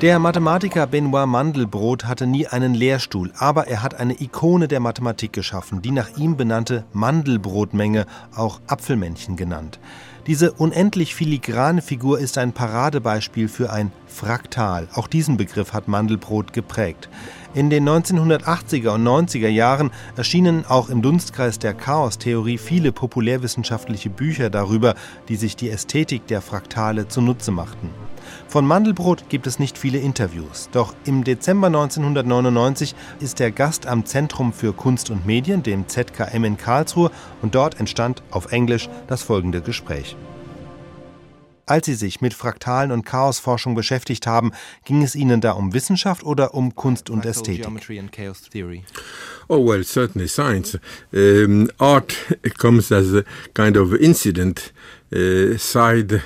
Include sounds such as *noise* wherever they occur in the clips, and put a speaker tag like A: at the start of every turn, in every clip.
A: Der Mathematiker Benoit Mandelbrot hatte nie einen Lehrstuhl, aber er hat eine Ikone der Mathematik geschaffen, die nach ihm benannte Mandelbrotmenge, auch Apfelmännchen genannt. Diese unendlich filigrane Figur ist ein Paradebeispiel für ein Fraktal. Auch diesen Begriff hat Mandelbrot geprägt. In den 1980er und 90er Jahren erschienen auch im Dunstkreis der Chaostheorie viele populärwissenschaftliche Bücher darüber, die sich die Ästhetik der Fraktale zunutze machten. Von Mandelbrot gibt es nicht viele Interviews, doch im Dezember 1999 ist er Gast am Zentrum für Kunst und Medien, dem ZKM in Karlsruhe, und dort entstand auf Englisch das folgende Gespräch. Als Sie sich mit Fraktalen und Chaosforschung beschäftigt haben, ging es Ihnen da um Wissenschaft oder um Kunst und Ästhetik?
B: Oh well, certainly science. Um, art comes as a kind of incident, uh, side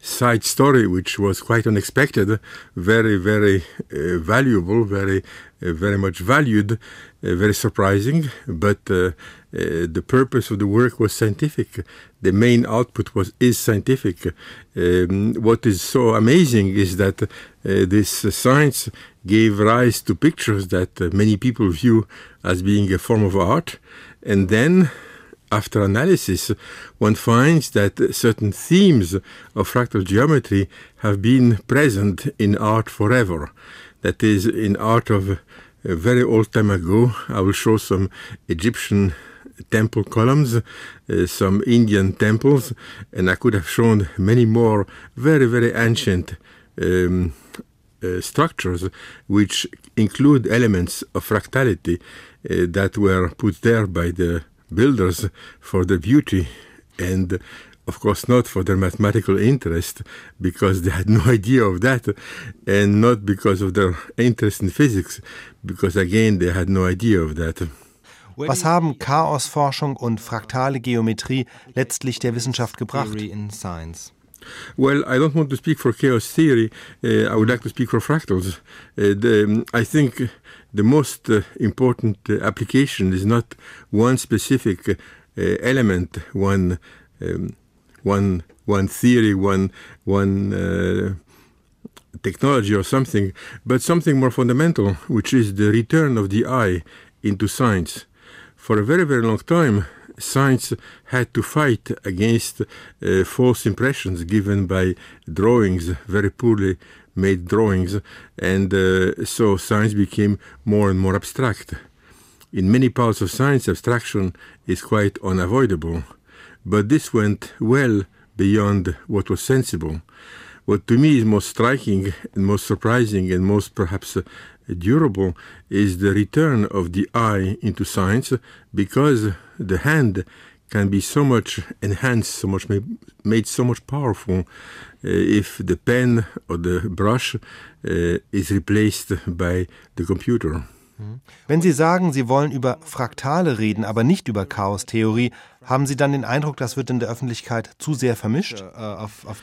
B: side story, which was quite unexpected, very, very uh, valuable, very, uh, very much valued, uh, very surprising. But uh, uh, the purpose of the work was scientific. The main output was is scientific. Um, what is so amazing is that uh, this science gave rise to pictures that many people view as being a form of art, and then after analysis, one finds that certain themes of fractal geometry have been present in art forever. That is, in art of a very old time ago, I will show some Egyptian temple columns, uh, some Indian temples, and I could have shown many more very, very ancient um, uh, structures which include elements of fractality uh, that were put there by the builders for their beauty and of course not for their mathematical interest because they had no *laughs* idea of that and not because of their interest in physics because again they had no idea of that
A: Was haben Chaosforschung und fraktale Geometrie letztlich der Wissenschaft gebracht?
B: Well, I don't want to speak for chaos theory. Uh, I would like to speak for fractals. Uh, the, um, I think the most uh, important uh, application is not one specific uh, element, one, um, one, one theory, one, one technology or something, but something more fundamental, which is the return of the eye into science. For a very, very long time, science had to fight against uh, false impressions given by drawings, very poorly made drawings, and uh, so science became more and more abstract. In many parts of science, abstraction is quite unavoidable, but this went well beyond what was sensible. What to me is most striking and most surprising and most perhaps uh, durable is the return of the eye into science because the hand can be so much enhanced, so much made, so much powerful uh, if the pen or the brush uh, is replaced by the computer.
A: Mhm. Wenn Sie sagen, Sie wollen über Fraktale reden, aber nicht über Chaostheorie, haben Sie dann den Eindruck, das wird in der Öffentlichkeit zu sehr vermischt? Uh, of, of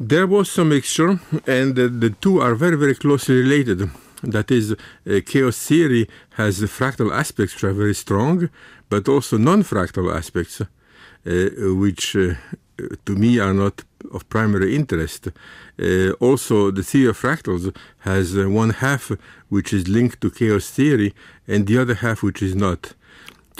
B: There was some mixture, and the, the two are very, very closely related. That is, uh, chaos theory has fractal aspects which are very strong, but also non-fractal aspects, uh, which uh, to me are not of primary interest. Uh, also, the theory of fractals has uh, one half which is linked to chaos theory, and the other half which is not.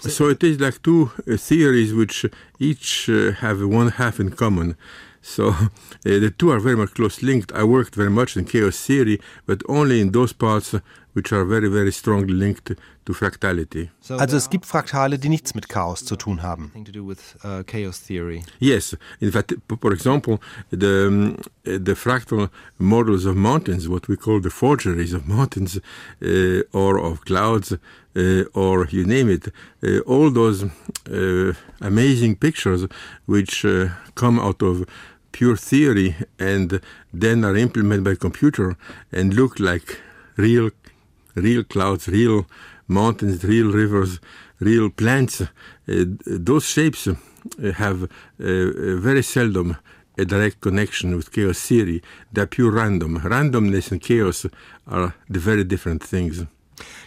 B: So it is like two uh, theories which each have one half in common. So uh, *laughs* the two are very much close linked. I worked very much in chaos theory, but only in those parts which are very, very strongly linked to fractality.
A: Also es gibt Fraktale, die nichts mit Chaos zu tun haben.
B: Uh, yes, in fact, for example, the, um, the fractal models of mountains, what we call the forgeries of mountains uh, or of clouds, uh, or you name it, uh, all those uh, amazing pictures which uh, come out of pure theory and then are implemented by computer and look like real real clouds, real mountains, real rivers, real plants. Uh, those shapes uh, have uh, very seldom a direct connection with chaos theory. They're pure random. Randomness and chaos are the very different things.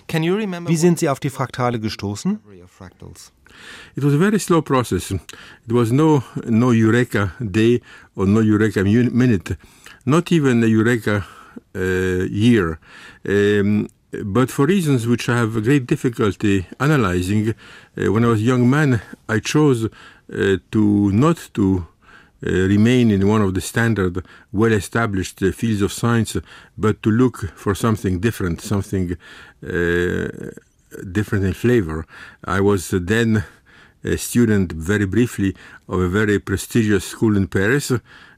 A: Can you remember Wie sind Sie auf die Fraktale gestoßen?
B: It was a very slow process. It was no no eureka day or no eureka minute, not even a eureka uh, year. Um, but for reasons which I have great difficulty analyzing, uh, when I was a young man, I chose uh, to not to uh, remain in one of the standard, well-established uh, fields of science, but to look for something different, something uh, different in flavor. I was then a student, very briefly, of a very prestigious school in Paris,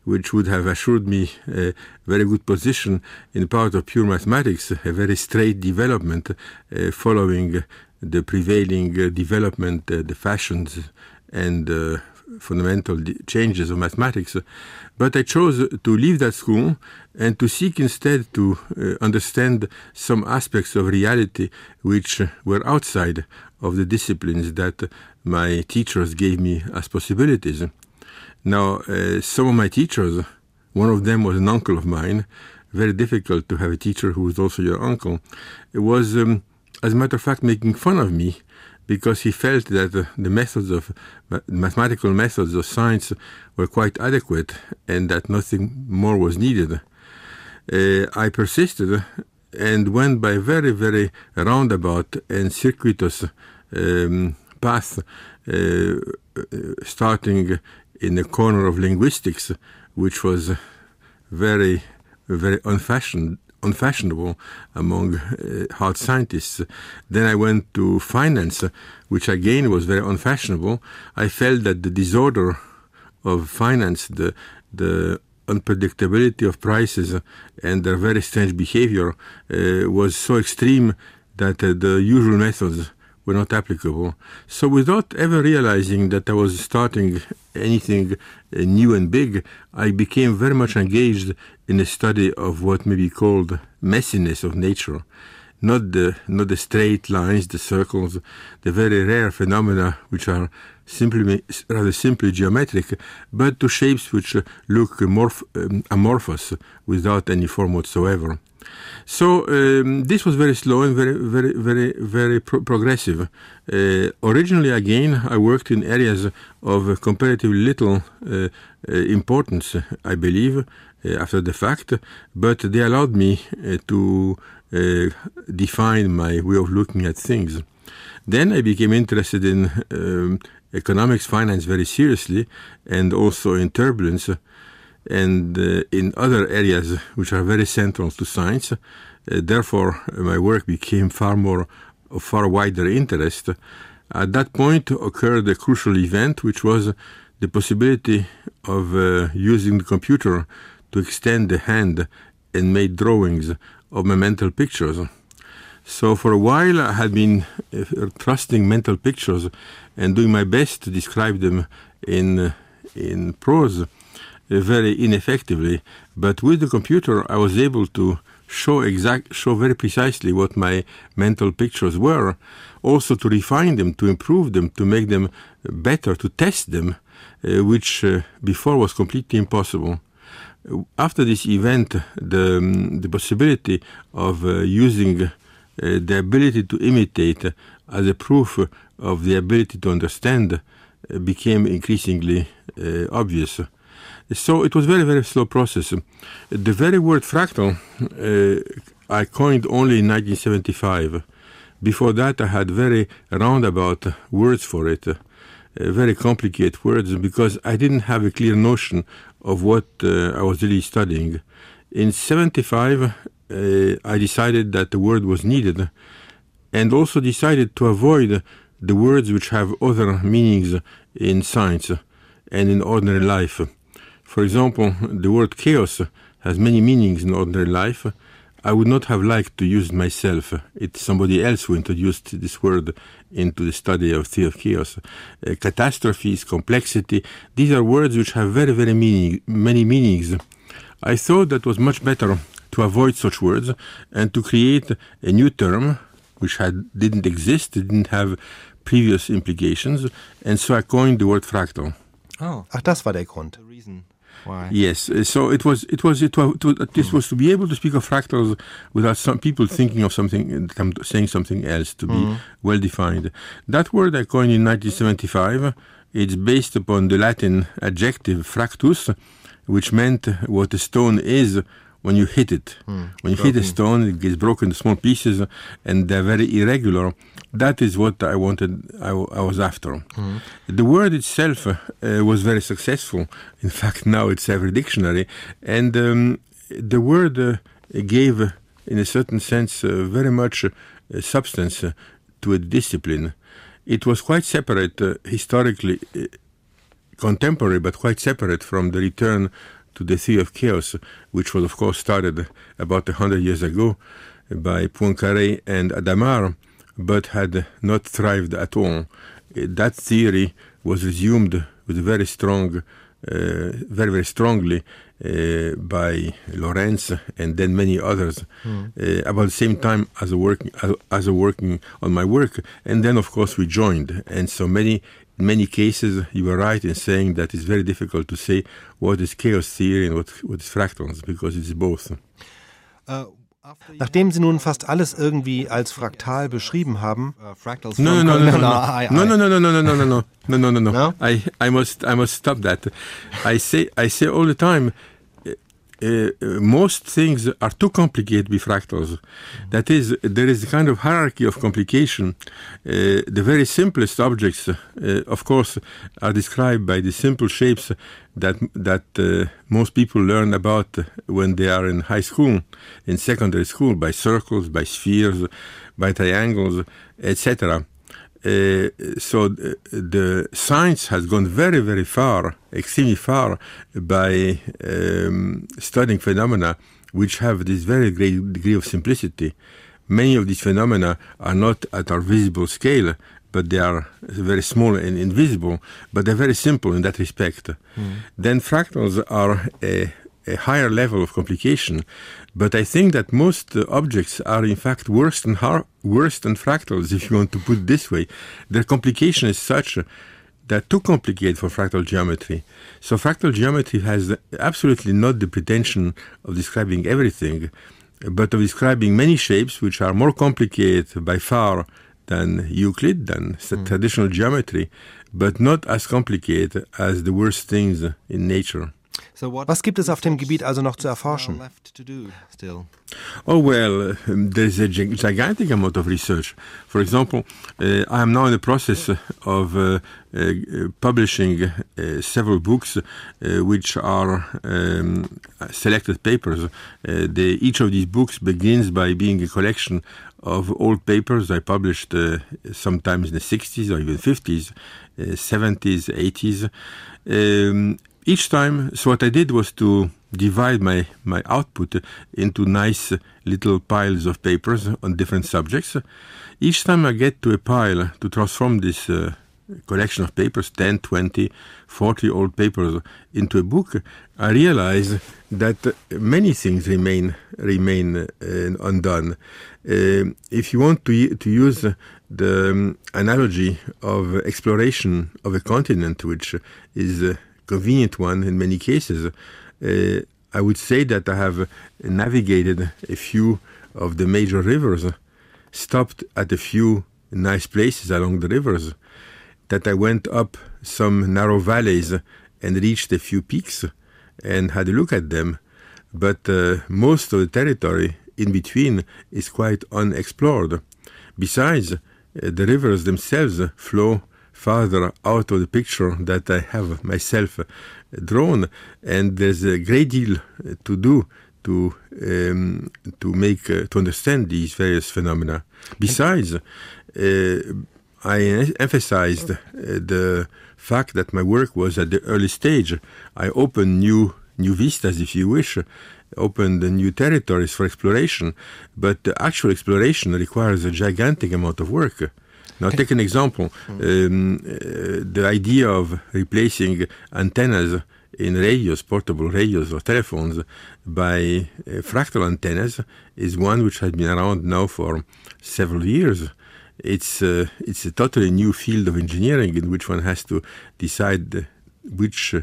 B: which would have assured me a very good position in part of pure mathematics, a very straight development uh, following the prevailing uh, development, uh, the fashions, and uh, fundamental changes of mathematics. But I chose to leave that school and to seek instead to uh, understand some aspects of reality which were outside of the disciplines that my teachers gave me as possibilities. Now, uh, some of my teachers, one of them was an uncle of mine, very difficult to have a teacher who was also your uncle, it was, um, as a matter of fact, making fun of me because he felt that uh, the methods of uh, mathematical methods of science were quite adequate and that nothing more was needed. Uh, I persisted and went by very, very roundabout and circuitous um, path, uh, starting in the corner of linguistics, which was very, very unfashioned, unfashionable among uh, hard scientists. Then I went to finance, which again was very unfashionable. I felt that the disorder of finance, the the unpredictability of prices and their very strange behavior uh, was so extreme that uh, the usual methods were not applicable. So, without ever realizing that I was starting anything uh, new and big, I became very much engaged in the study of what may be called messiness of nature. Not the, not the straight lines, the circles, the very rare phenomena which are simply, rather simply geometric, but to shapes which look morph, um, amorphous without any form whatsoever. So um, this was very slow and very, very, very, very pro progressive. Uh, originally, again, I worked in areas of comparatively little uh, uh importance, I believe, uh, after the fact, but they allowed me uh, to define my way of looking at things. Then I became interested in um, economics, finance very seriously, and also in turbulence and uh, in other areas which are very central to science. Uh, therefore, my work became far more of far wider interest. At that point occurred a crucial event, which was the possibility of uh, using the computer to extend the hand and make drawings of my mental pictures. So for a while I had been uh, trusting mental pictures and doing my best to describe them in uh, in prose very ineffectively. But with the computer, I was able to show exact, show very precisely what my mental pictures were, also to refine them, to improve them, to make them better, to test them, uh, which uh, before was completely impossible. After this event, the, um, the possibility of uh, using uh, the ability to imitate as a proof of the ability to understand uh, became increasingly uh, obvious. So it was very, very slow process. The very word fractal uh, I coined only in 1975. Before that, I had very roundabout words for it, uh, very complicated words, because I didn't have a clear notion of what uh, I was really studying. In 75, uh, I decided that the word was needed, and also decided to avoid the words which have other meanings in science and in ordinary life. For example, the word chaos has many meanings in ordinary life. I would not have liked to use it myself. It's somebody else who introduced this word into the study of theory of chaos. Uh, catastrophes, complexity, these are words which have very, very meaning, many meanings. I thought that was much better to avoid such words and to create a new term which had, didn't exist, didn't have previous implications, and so I coined the word fractal.
A: Oh. Ach, das war der Grund.
B: Why? Yes, uh, so it was it was it was, this was to be able to speak of fractals without some people thinking of something, saying something else to be mm. well defined. That word I coined in 1975. It's based upon the Latin adjective fractus, which meant what a stone is when you hit it. Mm, when you broken. hit a stone, it gets broken into small pieces, and they're very irregular. That is what I wanted. I, I was after. Mm. The word itself uh, was very successful. In fact, *laughs* now it's every dictionary, and um, the word uh, gave, uh, in a certain sense, uh, very much uh, substance to a discipline. It was quite separate historically contemporary, but quite separate from the return to the theory of chaos, which was, of course, started about a hundred years ago by Poincaré and Hadamard, but had not thrived at all. That theory was resumed with very strong, uh, very very strongly uh, by Lorenz and then many others mm. uh, about the same time as a working as, as a working on my work, and then of course we joined, and so many in many cases, you were right in saying that it's very difficult to say what is chaos theory and what, what is fractals, because it's both.
A: Uh, Nachdem Sie nun fast alles irgendwie als fraktal beschrieben haben,
B: no, no, no, no, *laughs* no, no, no, no, no, no, no, no, no, no, no, no, no, no. I, I must, I must stop that. I say, I say all the time, uh, most things are too complicated with fractals. That is, there is a kind of hierarchy of complication. Uh, the very simplest objects, uh, of course, are described by the simple shapes that that uh, most people learn about when they are in high school, in secondary school, by circles, by spheres, by triangles, etc. Uh, so the, the, science has gone very, very far, extremely far, by um, studying phenomena which have this very great degree of simplicity. Many of these phenomena are not at our visible scale, but they are very small and invisible, but they're very simple in that respect. Mm. Then fractals are a, a higher level of complication but I think that most uh, objects are in fact worse than worse than fractals, if you want to put it this way. Their complication is such that too complicated for fractal geometry. So fractal geometry has absolutely not the pretension of describing everything, but of describing many shapes which are more complicated by far than Euclid, than mm. traditional geometry, but not as complicated as the worst things in nature.
A: Was gibt es auf dem Gebiet also noch zu erforschen?
B: Oh well, um, there's a gigantic amount of research. For example, uh, I am now in the process of uh, uh, publishing uh, several books uh, which are um, selected papers. Uh, the, each of these books begins by being a collection of old papers I published sometimes in the 60s or even 50s, 70s, 80s. Um, each time, so what I did was to divide my, my output into nice little piles of papers on different subjects. Each time I get to a pile to transform this uh, collection of papers, 10, 20, 40 old papers, into a book, I realize that many things remain remain uh, undone. Uh, if you want to to use the um, analogy of exploration of a continent, which is uh, convenient one in many cases. Uh, I would say that I have navigated a few of the major rivers, stopped at a few nice places along the rivers, that I went up some narrow valleys and reached a few peaks and had a look at them. But uh, most of the territory in between is quite unexplored. Besides, uh, the rivers themselves flow farther out of the picture that I have myself drawn, and there's a great deal to do to um, to make uh, to understand these various phenomena. Besides, uh, I emphasized uh, the fact that my work was at the early stage. I opened new new vistas, if you wish, opened the new territories for exploration, but actual exploration requires a gigantic amount of work. Now, take an example. Um, uh, the idea of replacing antennas in radios, portable radios or telephones, by uh, fractal antennas is one which has been around now for several years. It's uh, it's a totally new field of engineering in which one has to decide which uh,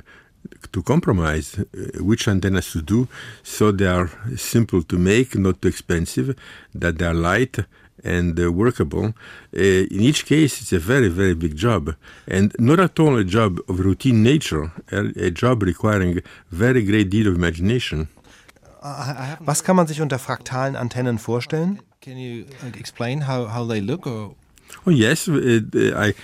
B: to compromise uh, which antennas to do so they are simple to make, not too expensive, that they are light, and uh, workable. Uh, in each case, it's a very, very big job, and not at all a job of routine nature, a, a job requiring very great deal of imagination.
A: Was kann man sich unter fraktalen Antennen vorstellen?
C: Can you explain how, how they look? Or?
B: Oh yes, uh, I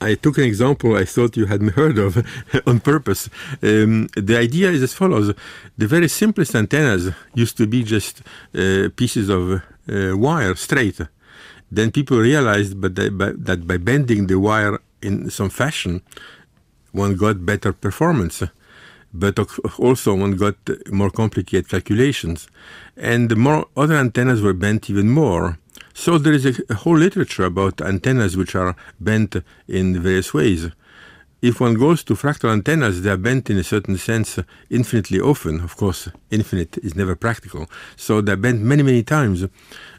B: I took an example I thought you hadn't *laughs* heard of *laughs* on purpose. Um, the idea is as follows: the very simplest antennas used to be just uh, pieces of uh, wire straight. Then people realized, but that by bending the wire in some fashion, one got better performance. But also one got more complicated calculations, and the more other antennas were bent even more. So there is a, a whole literature about antennas which are bent in various ways. If one goes to fractal antennas, they are bent in a certain sense infinitely often. Of course, infinite is never practical. So they're bent many, many times.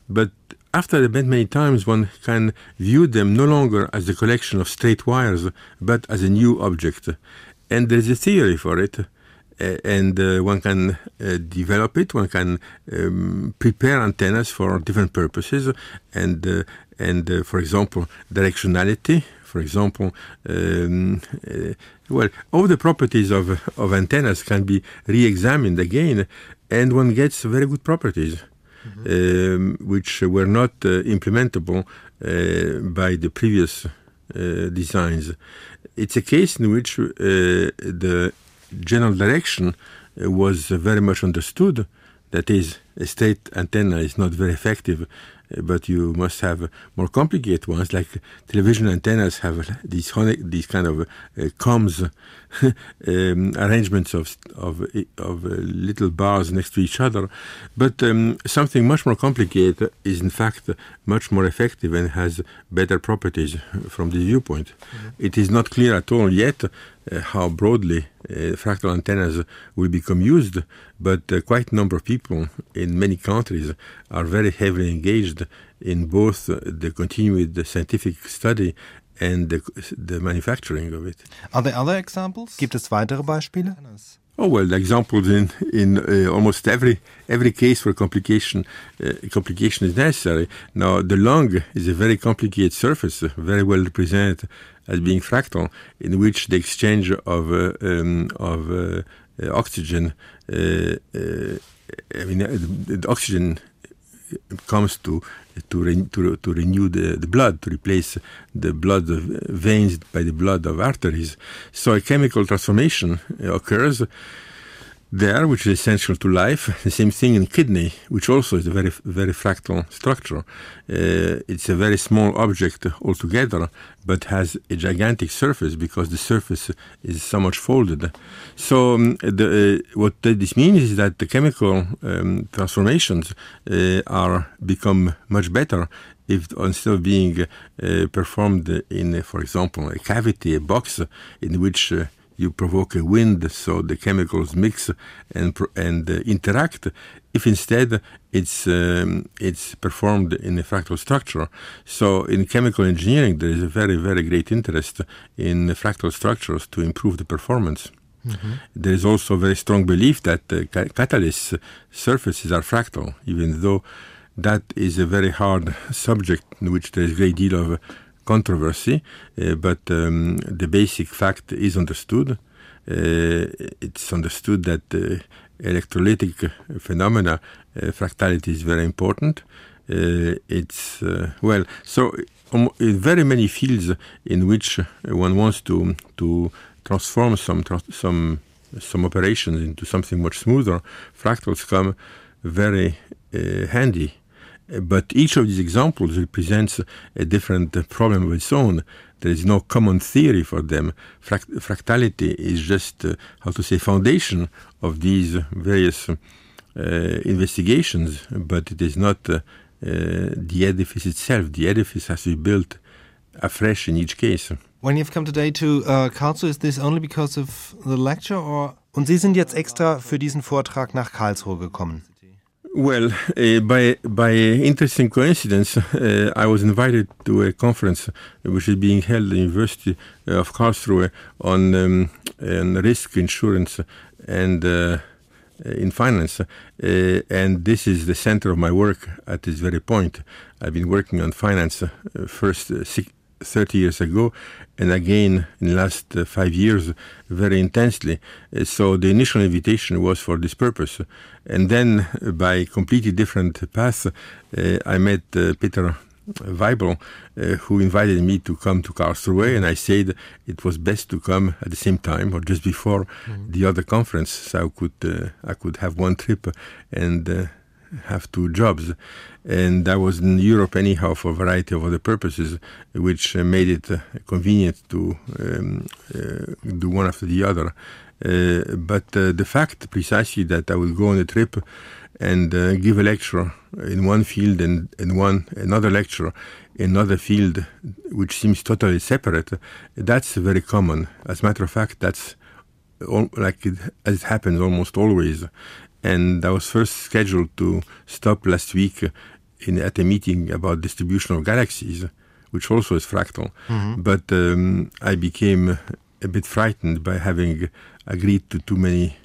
B: But after they're bent many times, one can view them no longer as a collection of straight wires, but as a new object. And there's a theory for it. Uh, and uh, one can uh, develop it. One can um, prepare antennas for different purposes, and and for example, directionality. For example, um, well, all the properties of of antennas can be re-examined again, and one gets very good properties. Mm-hmm. Um, which were not implementable by the previous designs. It's a case in which the general direction uh, was very much understood. That is, a state antenna is not very effective but you must have more complicated ones, like television antennas have these these kind of uh, comms *laughs* um, arrangements of of, of uh, little bars next to each other. But um, something much more complicated is in fact much more effective and has better properties from this viewpoint. Mm-hmm. It is not clear at all yet uh, how broadly uh, fractal antennas will become used, but uh, quite a number of people in many countries are very heavily engaged in both the continued scientific study and the, the manufacturing of it.
C: Are there other examples?
A: Gibt es weitere Beispiele?
B: Oh well, examples in in uh, almost every every case where complication uh, complication is necessary. Now the lung is a very complicated surface, very well represented as being fractal, in which the exchange of uh, um, of uh, oxygen, uh, uh, I mean, the oxygen comes to to, re, to, to renew the, the blood, to replace the blood of veins by the blood of arteries. So a chemical transformation occurs there, which is essential to life. *laughs* The same thing in kidney, which also is a very, very fractal structure. Uh, it's a very small object altogether, but has a gigantic surface because the surface is so much folded. So um, the, uh, what this means is that the chemical um, transformations uh, are become much better if instead of being uh, performed in, for example, a cavity, a box in which uh, you provoke a wind so the chemicals mix and and uh, interact if instead it's um, it's performed in a fractal structure so in chemical engineering there is a very very great interest in fractal structures to improve the performance mm-hmm. there is also a very strong belief that the ca- catalyst surfaces are fractal even though that is a very hard *laughs* subject in which there is a great deal of controversy, uh, but um, the basic fact is understood. Uh, it's understood that uh, electrolytic phenomena, fractality is very important. it's well, so um, in very many fields in which one wants to to transform some some some operations into something much smoother, fractals come very uh, handy. But each of these examples represents a different problem of its own. There is no common theory for them. Fract fractality is just, uh, how to say, foundation of these various uh, investigations, but it is not uh, the edifice itself. The edifice has to be built afresh in each case.
C: When you've come today to uh, Karlsruhe, is this only because of the lecture or?
A: Und Sie sind jetzt extra für diesen Vortrag nach Karlsruhe gekommen.
B: Well, uh, by by interesting coincidence, uh, I was invited to a conference which is being held at the University of Karlsruhe on, um, on risk insurance and uh, in finance, uh, and this is the center of my work at this very point. I've been working on finance uh, first uh, 30 years ago, and again in the last uh, five years very intensely. Uh, so the initial invitation was for this purpose. And then uh, by completely different paths, uh, I met uh, Peter Weibel, uh, who invited me to come to Karlsruhe, and I said it was best to come at the same time or just before mm. the other conference, so I could I could have one trip and have two jobs. And I was in Europe anyhow for a variety of other purposes, which uh, made it uh, convenient to um, uh, do one after the other. But the fact precisely that I would go on a trip and uh, give a lecture in one field and, and one another lecture in another field which seems totally separate, that's very common. As a matter of fact, that's all, like it, as it happens almost always and I was first scheduled to stop last week in, at a meeting about distribution of galaxies, which also is fractal. Mm-hmm. But um, I became a bit frightened by having agreed to too many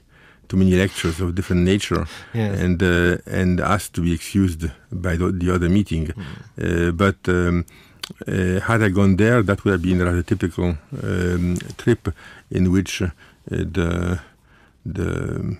B: too many lectures of different nature, yes. and uh, and asked to be excused by the, the other meeting. Mm-hmm. Uh, but um, uh, had I gone there, that would have been a rather typical um, trip in which uh, the the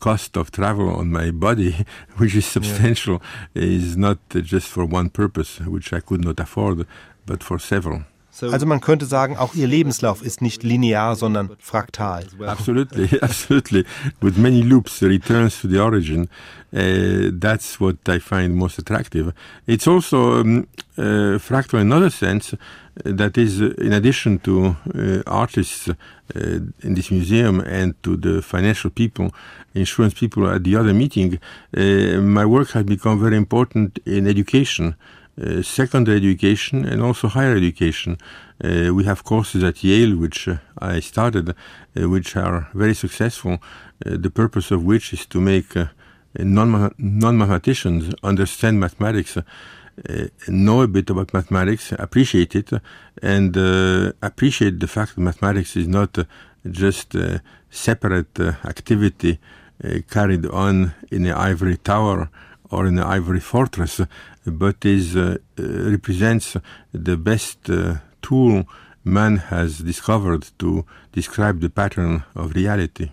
B: cost of travel on my body, *laughs* which is substantial, yeah. is not just for one purpose, which I could not afford, but for several.
A: Also man könnte sagen, auch ihr Lebenslauf ist nicht linear, sondern fraktal.
B: Absolutely, *laughs* absolutely. With many loops, returns to the origin. Uh, that's what I find most attractive. It's also um, uh, fractal in another sense, that is, uh, in addition to uh, artists uh, in this museum and to the financial people, insurance people at the other meeting, my work has become very important in education. Uh, secondary education and also higher education. Uh, we have courses at Yale, which uh, I started, which are very successful. the purpose of which is to make non mathematicians understand mathematics. Uh, know a bit about mathematics, appreciate it, and uh, appreciate the fact that mathematics is not uh, just a separate activity carried on in an ivory tower or in an ivory fortress, but is represents the best tool man has discovered to describe the pattern of reality.